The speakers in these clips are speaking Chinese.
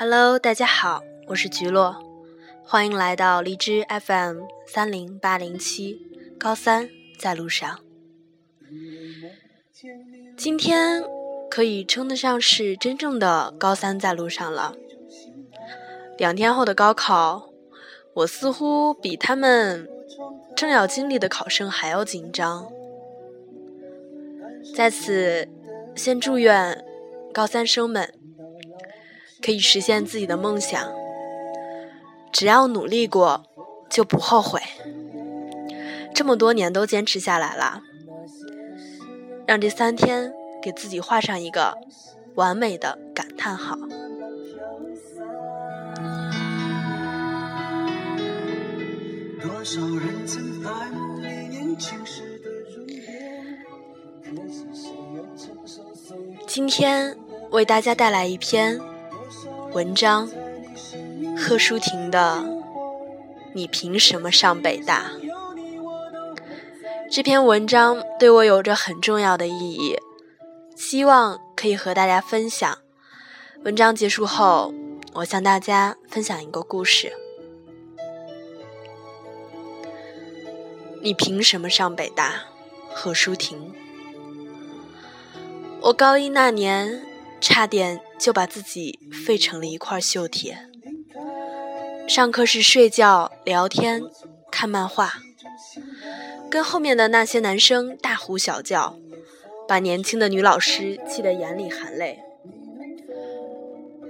Hello，大家好，我是菊落，欢迎来到荔枝 FM 三零八零七，高三在路上。今天可以称得上是真正的高三在路上了。两天后的高考，我似乎比他们正要经历的考生还要紧张。在此，先祝愿高三生们。可以实现自己的梦想，只要努力过，就不后悔。这么多年都坚持下来了，让这三天给自己画上一个完美的感叹号。今天为大家带来一篇。文章，贺淑婷的《你凭什么上北大》这篇文章对我有着很重要的意义，希望可以和大家分享。文章结束后，我向大家分享一个故事。你凭什么上北大？贺淑婷，我高一那年。差点就把自己废成了一块锈铁。上课时睡觉、聊天、看漫画，跟后面的那些男生大呼小叫，把年轻的女老师气得眼里含泪。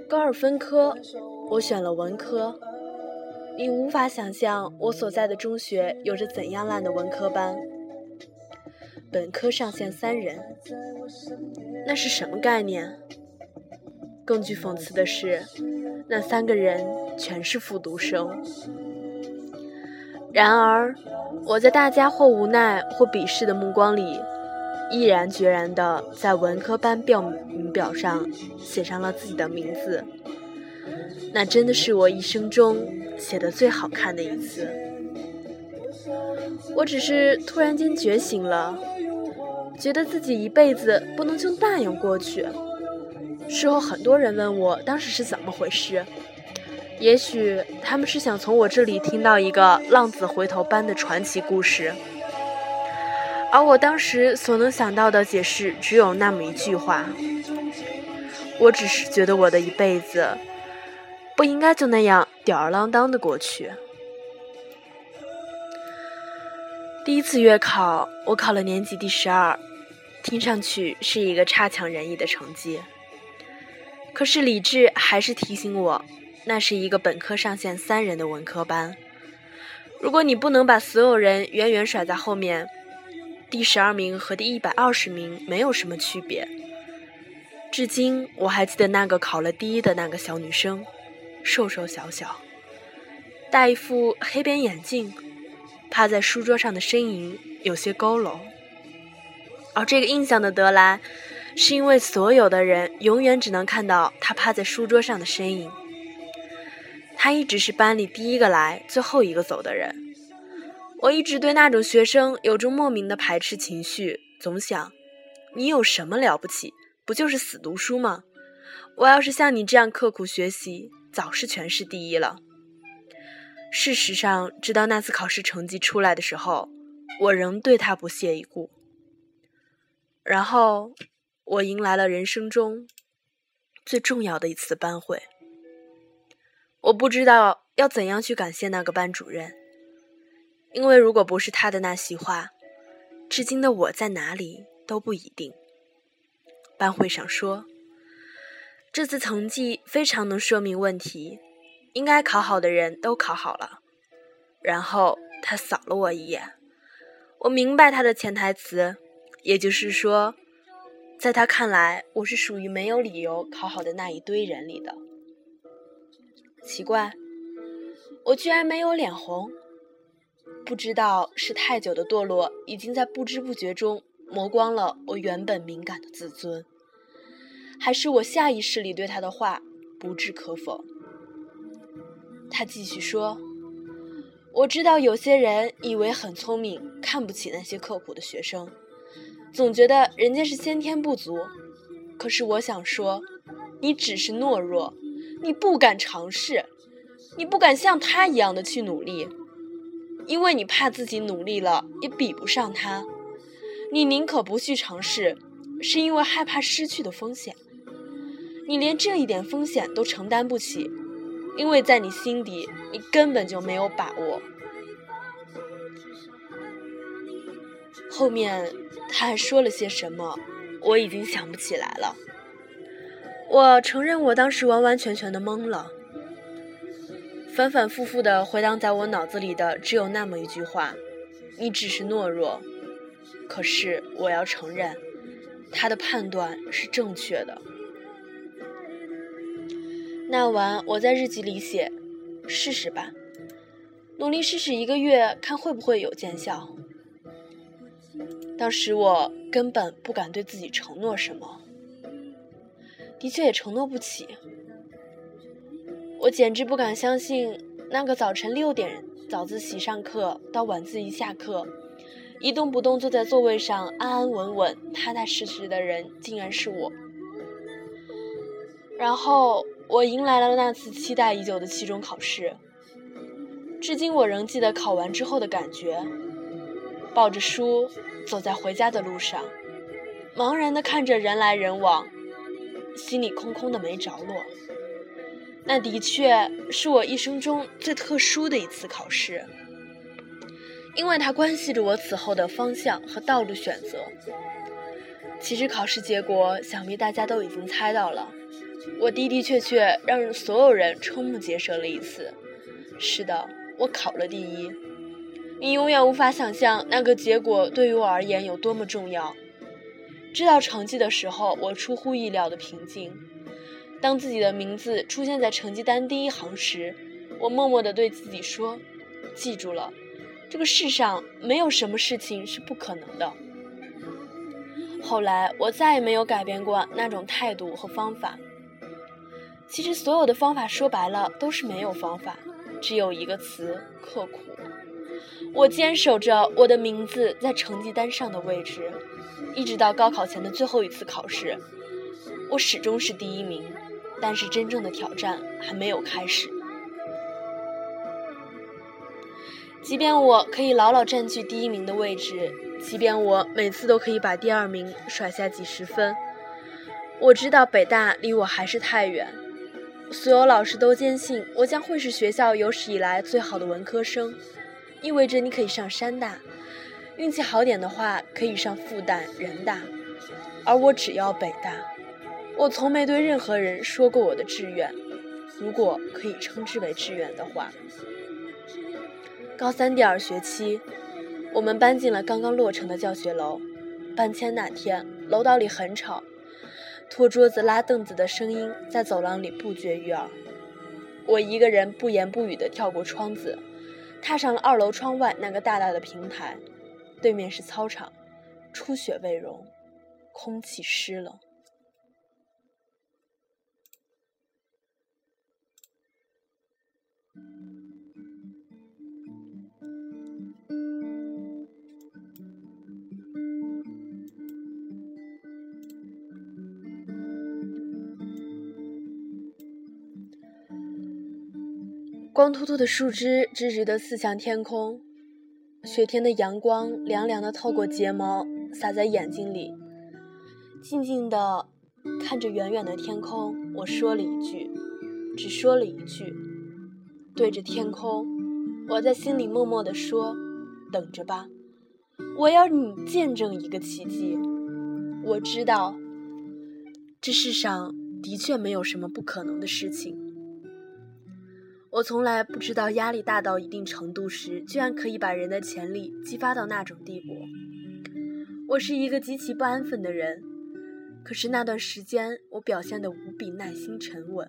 高二分科，我选了文科。你无法想象我所在的中学有着怎样烂的文科班。本科上线三人，那是什么概念？更具讽刺的是，那三个人全是复读生。然而，我在大家或无奈或鄙视的目光里，毅然决然地在文科班报名表上写上了自己的名字。那真的是我一生中写的最好看的一次。我只是突然间觉醒了，觉得自己一辈子不能就那样过去。事后，很多人问我当时是怎么回事，也许他们是想从我这里听到一个浪子回头般的传奇故事，而我当时所能想到的解释只有那么一句话：我只是觉得我的一辈子不应该就那样吊儿郎当的过去。第一次月考，我考了年级第十二，听上去是一个差强人意的成绩。可是理智还是提醒我，那是一个本科上线三人的文科班。如果你不能把所有人远远甩在后面，第十二名和第一百二十名没有什么区别。至今我还记得那个考了第一的那个小女生，瘦瘦小小，戴一副黑边眼镜，趴在书桌上的身影有些佝偻。而这个印象的得来。是因为所有的人永远只能看到他趴在书桌上的身影。他一直是班里第一个来、最后一个走的人。我一直对那种学生有着莫名的排斥情绪，总想：你有什么了不起？不就是死读书吗？我要是像你这样刻苦学习，早是全市第一了。事实上，直到那次考试成绩出来的时候，我仍对他不屑一顾。然后。我迎来了人生中最重要的一次班会。我不知道要怎样去感谢那个班主任，因为如果不是他的那席话，至今的我在哪里都不一定。班会上说，这次成绩非常能说明问题，应该考好的人都考好了。然后他扫了我一眼，我明白他的潜台词，也就是说。在他看来，我是属于没有理由考好的那一堆人里的。奇怪，我居然没有脸红。不知道是太久的堕落已经在不知不觉中磨光了我原本敏感的自尊，还是我下意识里对他的话不置可否。他继续说：“我知道有些人以为很聪明，看不起那些刻苦的学生。”总觉得人家是先天不足，可是我想说，你只是懦弱，你不敢尝试，你不敢像他一样的去努力，因为你怕自己努力了也比不上他。你宁可不去尝试，是因为害怕失去的风险。你连这一点风险都承担不起，因为在你心底，你根本就没有把握。后面他还说了些什么，我已经想不起来了。我承认，我当时完完全全的懵了。反反复复的回荡在我脑子里的只有那么一句话：“你只是懦弱。”可是我要承认，他的判断是正确的。那晚我在日记里写：“试试吧，努力试试一个月，看会不会有见效。”当时我根本不敢对自己承诺什么。的确也承诺不起，我简直不敢相信，那个早晨六点早自习上课到晚自习下课，一动不动坐在座位上安安稳稳、踏踏实实的人，竟然是我。然后我迎来了那次期待已久的期中考试，至今我仍记得考完之后的感觉，抱着书走在回家的路上，茫然地看着人来人往。心里空空的没着落，那的确是我一生中最特殊的一次考试，因为它关系着我此后的方向和道路选择。其实考试结果想必大家都已经猜到了，我的的确确让所有人瞠目结舌了一次。是的，我考了第一。你永远无法想象那个结果对于我而言有多么重要。知道成绩的时候，我出乎意料的平静。当自己的名字出现在成绩单第一行时，我默默地对自己说：“记住了，这个世上没有什么事情是不可能的。”后来，我再也没有改变过那种态度和方法。其实，所有的方法说白了都是没有方法，只有一个词：刻苦。我坚守着我的名字在成绩单上的位置。一直到高考前的最后一次考试，我始终是第一名，但是真正的挑战还没有开始。即便我可以牢牢占据第一名的位置，即便我每次都可以把第二名甩下几十分，我知道北大离我还是太远。所有老师都坚信我将会是学校有史以来最好的文科生，意味着你可以上山大。运气好点的话，可以上复旦、人大，而我只要北大。我从没对任何人说过我的志愿，如果可以称之为志愿的话。高三第二学期，我们搬进了刚刚落成的教学楼。搬迁那天，楼道里很吵，拖桌子、拉凳子的声音在走廊里不绝于耳。我一个人不言不语地跳过窗子，踏上了二楼窗外那个大大的平台。对面是操场，初雪未融，空气湿冷。光秃秃的树枝直直的刺向天空。雪天的阳光凉凉的透过睫毛，洒在眼睛里。静静的看着远远的天空，我说了一句，只说了一句，对着天空，我在心里默默的说：“等着吧，我要你见证一个奇迹。”我知道，这世上的确没有什么不可能的事情。我从来不知道，压力大到一定程度时，居然可以把人的潜力激发到那种地步。我是一个极其不安分的人，可是那段时间，我表现得无比耐心、沉稳、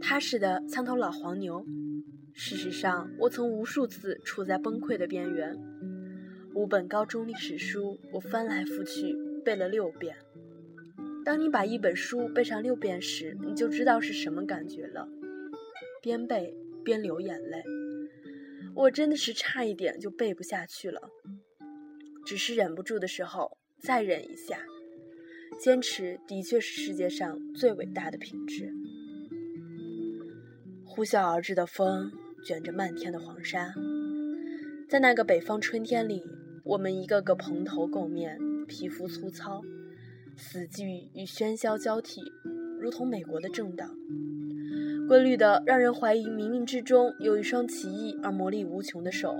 踏实的像头老黄牛。事实上，我曾无数次处在崩溃的边缘。五本高中历史书，我翻来覆去背了六遍。当你把一本书背上六遍时，你就知道是什么感觉了。边背边流眼泪，我真的是差一点就背不下去了。只是忍不住的时候再忍一下，坚持的确是世界上最伟大的品质。呼啸而至的风卷着漫天的黄沙，在那个北方春天里，我们一个个蓬头垢面，皮肤粗糙，死寂与喧嚣交替，如同美国的政党，规律的让人怀疑冥冥之中有一双奇异而魔力无穷的手。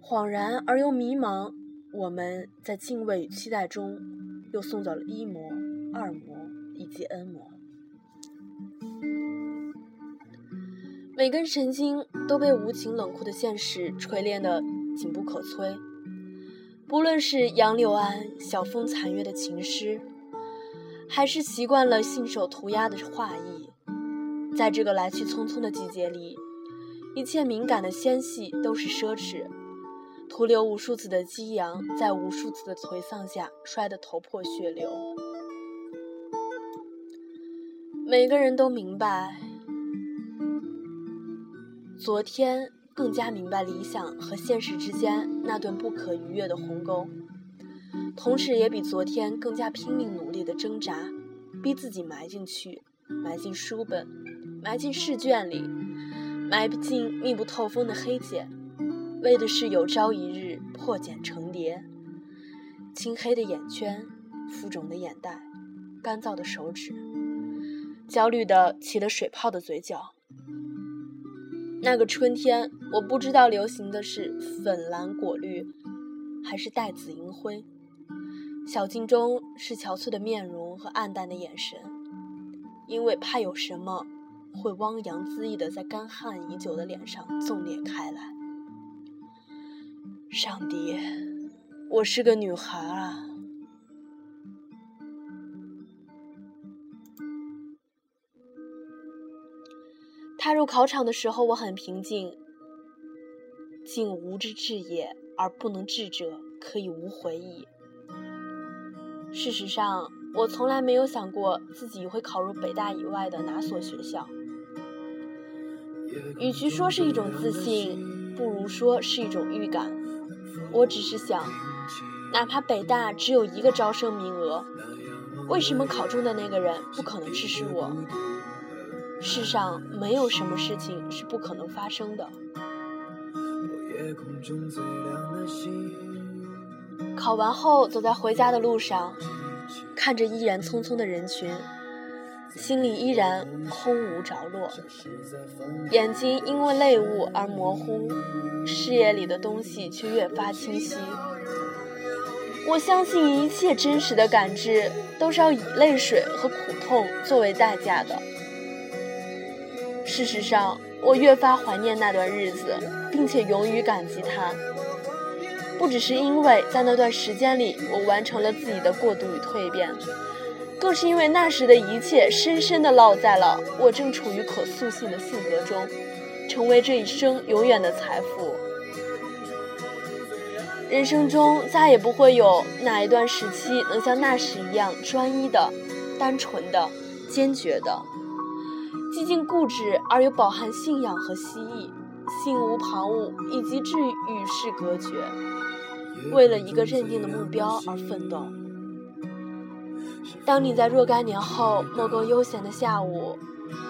恍然而又迷茫，我们在敬畏与期待中，又送走了一魔、二魔以及 N 魔。每根神经都被无情冷酷的现实锤炼得紧不可摧。不论是杨柳岸晓风残月的情诗，还是习惯了信手涂鸦的画意，在这个来去匆匆的季节里，一切敏感的纤细都是奢侈。徒留无数次的激扬，在无数次的颓丧下摔得头破血流。每个人都明白。昨天更加明白理想和现实之间那段不可逾越的鸿沟，同时也比昨天更加拼命努力的挣扎，逼自己埋进去，埋进书本，埋进试卷里，埋不进密不透风的黑茧，为的是有朝一日破茧成蝶。青黑的眼圈，浮肿的眼袋，干燥的手指，焦虑的起了水泡的嘴角。那个春天，我不知道流行的是粉蓝果绿，还是带紫银灰。小径中是憔悴的面容和暗淡的眼神，因为怕有什么会汪洋恣意的在干旱已久的脸上纵裂开来。上帝，我是个女孩啊！踏入考场的时候，我很平静。竟无之至也，而不能至者，可以无回矣。事实上，我从来没有想过自己会考入北大以外的哪所学校。与其说是一种自信，不如说是一种预感。我只是想，哪怕北大只有一个招生名额，为什么考中的那个人不可能只是我？世上没有什么事情是不可能发生的。考完后，走在回家的路上，看着依然匆匆的人群，心里依然空无着落，眼睛因为泪雾而模糊，视野里的东西却越发清晰。我相信一切真实的感知都是要以泪水和苦痛作为代价的。事实上，我越发怀念那段日子，并且勇于感激它。不只是因为在那段时间里，我完成了自己的过渡与蜕变，更是因为那时的一切深深地烙在了我正处于可塑性的性格中，成为这一生永远的财富。人生中再也不会有哪一段时期能像那时一样专一的、单纯的、坚决的。寂静固执而又饱含信仰和希冀，心无旁骛，以及至与世隔绝，为了一个认定的目标而奋斗。当你在若干年后某个悠闲的下午，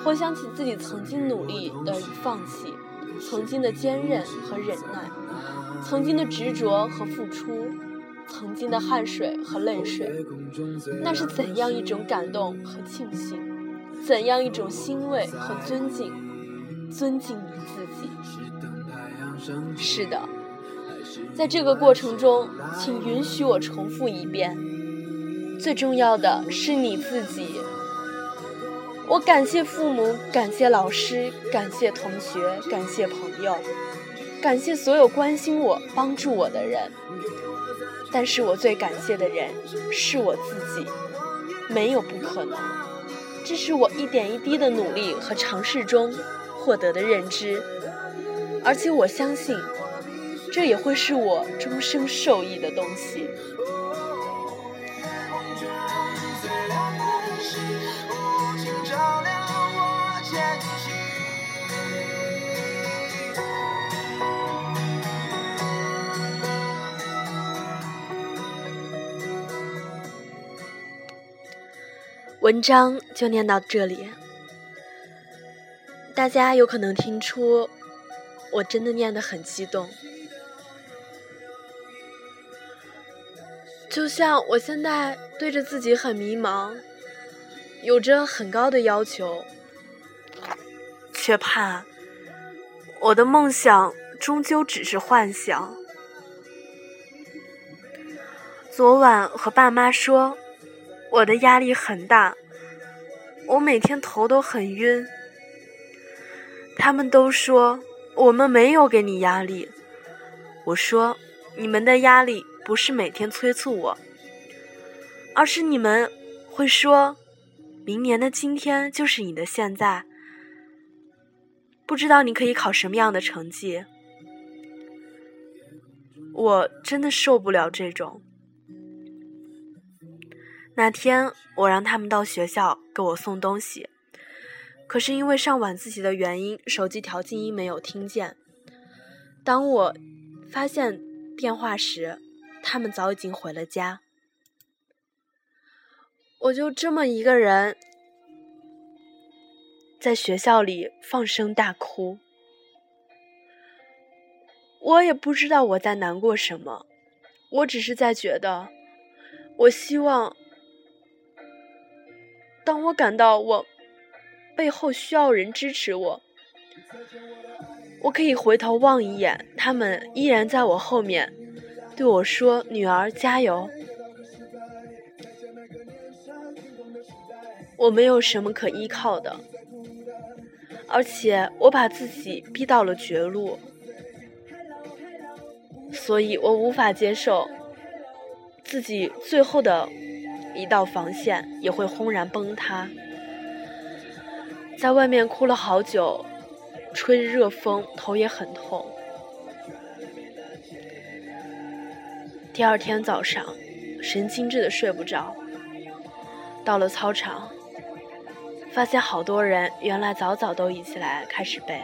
回想起自己曾经努力的放弃，曾经的坚韧和忍耐，曾经的执着和付出，曾经的汗水和泪水，那是怎样一种感动和庆幸！怎样一种欣慰和尊敬？尊敬你自己。是的，在这个过程中，请允许我重复一遍：最重要的是你自己。我感谢父母，感谢老师，感谢同学，感谢朋友，感谢所有关心我、帮助我的人。但是我最感谢的人是我自己。没有不可能。这是我一点一滴的努力和尝试中获得的认知，而且我相信，这也会是我终生受益的东西。文章就念到这里。大家有可能听出，我真的念得很激动，就像我现在对着自己很迷茫，有着很高的要求，却怕我的梦想终究只是幻想。昨晚和爸妈说，我的压力很大，我每天头都很晕。他们都说我们没有给你压力，我说你们的压力不是每天催促我，而是你们会说，明年的今天就是你的现在，不知道你可以考什么样的成绩。我真的受不了这种。那天我让他们到学校给我送东西。可是因为上晚自习的原因，手机调静音没有听见。当我发现电话时，他们早已经回了家。我就这么一个人在学校里放声大哭。我也不知道我在难过什么，我只是在觉得，我希望，当我感到我。背后需要人支持我，我可以回头望一眼，他们依然在我后面，对我说：“女儿，加油。”我没有什么可依靠的，而且我把自己逼到了绝路，所以我无法接受自己最后的一道防线也会轰然崩塌。在外面哭了好久，吹着热风，头也很痛。第二天早上，神经质的睡不着。到了操场，发现好多人原来早早都一起来开始背，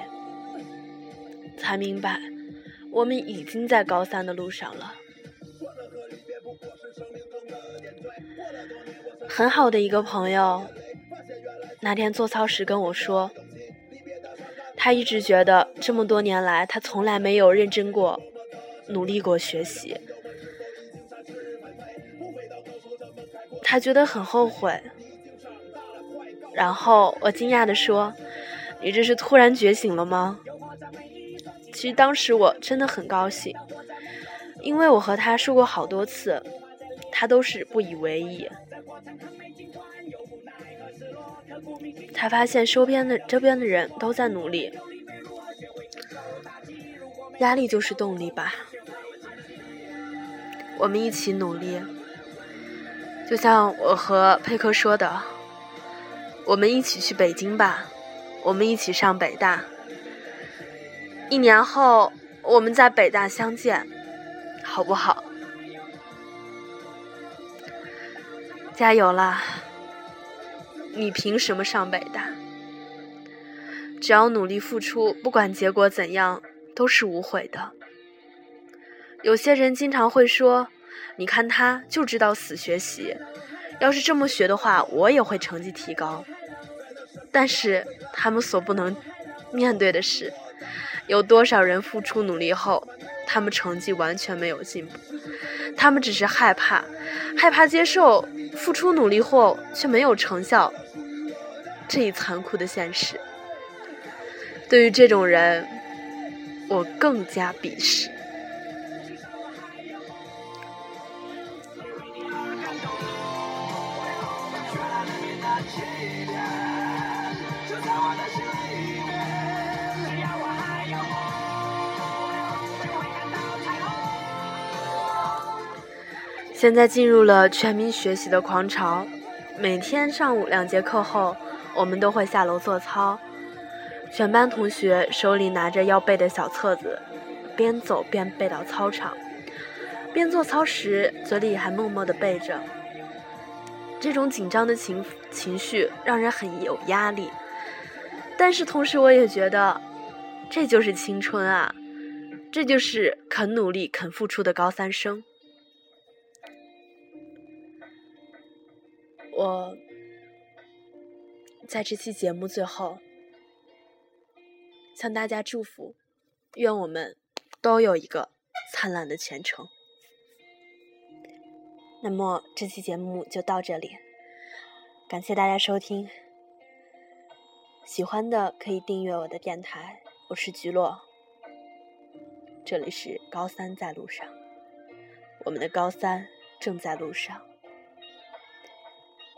才明白我们已经在高三的路上了。很好的一个朋友。那天做操时跟我说，他一直觉得这么多年来他从来没有认真过、努力过学习，他觉得很后悔。然后我惊讶的说：“你这是突然觉醒了吗？”其实当时我真的很高兴，因为我和他说过好多次，他都是不以为意。才发现周边的这边的人都在努力，压力就是动力吧。我们一起努力，就像我和佩克说的，我们一起去北京吧，我们一起上北大，一年后我们在北大相见，好不好？加油啦！你凭什么上北大？只要努力付出，不管结果怎样，都是无悔的。有些人经常会说：“你看他就知道死学习，要是这么学的话，我也会成绩提高。”但是他们所不能面对的是，有多少人付出努力后，他们成绩完全没有进步，他们只是害怕，害怕接受付出努力后却没有成效。这一残酷的现实，对于这种人，我更加鄙视。现在进入了全民学习的狂潮，每天上午两节课后。我们都会下楼做操，全班同学手里拿着要背的小册子，边走边背到操场，边做操时嘴里还默默地背着。这种紧张的情情绪让人很有压力，但是同时我也觉得，这就是青春啊，这就是肯努力、肯付出的高三生。我。在这期节目最后，向大家祝福，愿我们都有一个灿烂的前程。那么这期节目就到这里，感谢大家收听。喜欢的可以订阅我的电台，我是菊落，这里是高三在路上，我们的高三正在路上。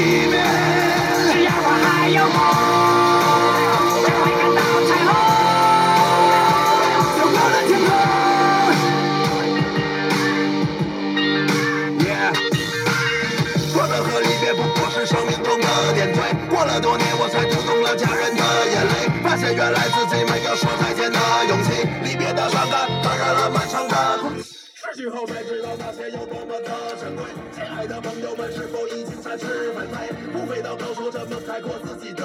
离别，只要我还有梦，就会看到彩虹。辽阔的天空。耶，说的和离别不过是生命中的点缀。过了多年，我才读懂了家人的眼泪，发现原来自己没有说再见的勇气。离别的伤感感染了满城的空气，失去后才知道那些有多么的珍贵。亲爱的朋友们，是否？吃饭菜不飞到高处这么开阔自己的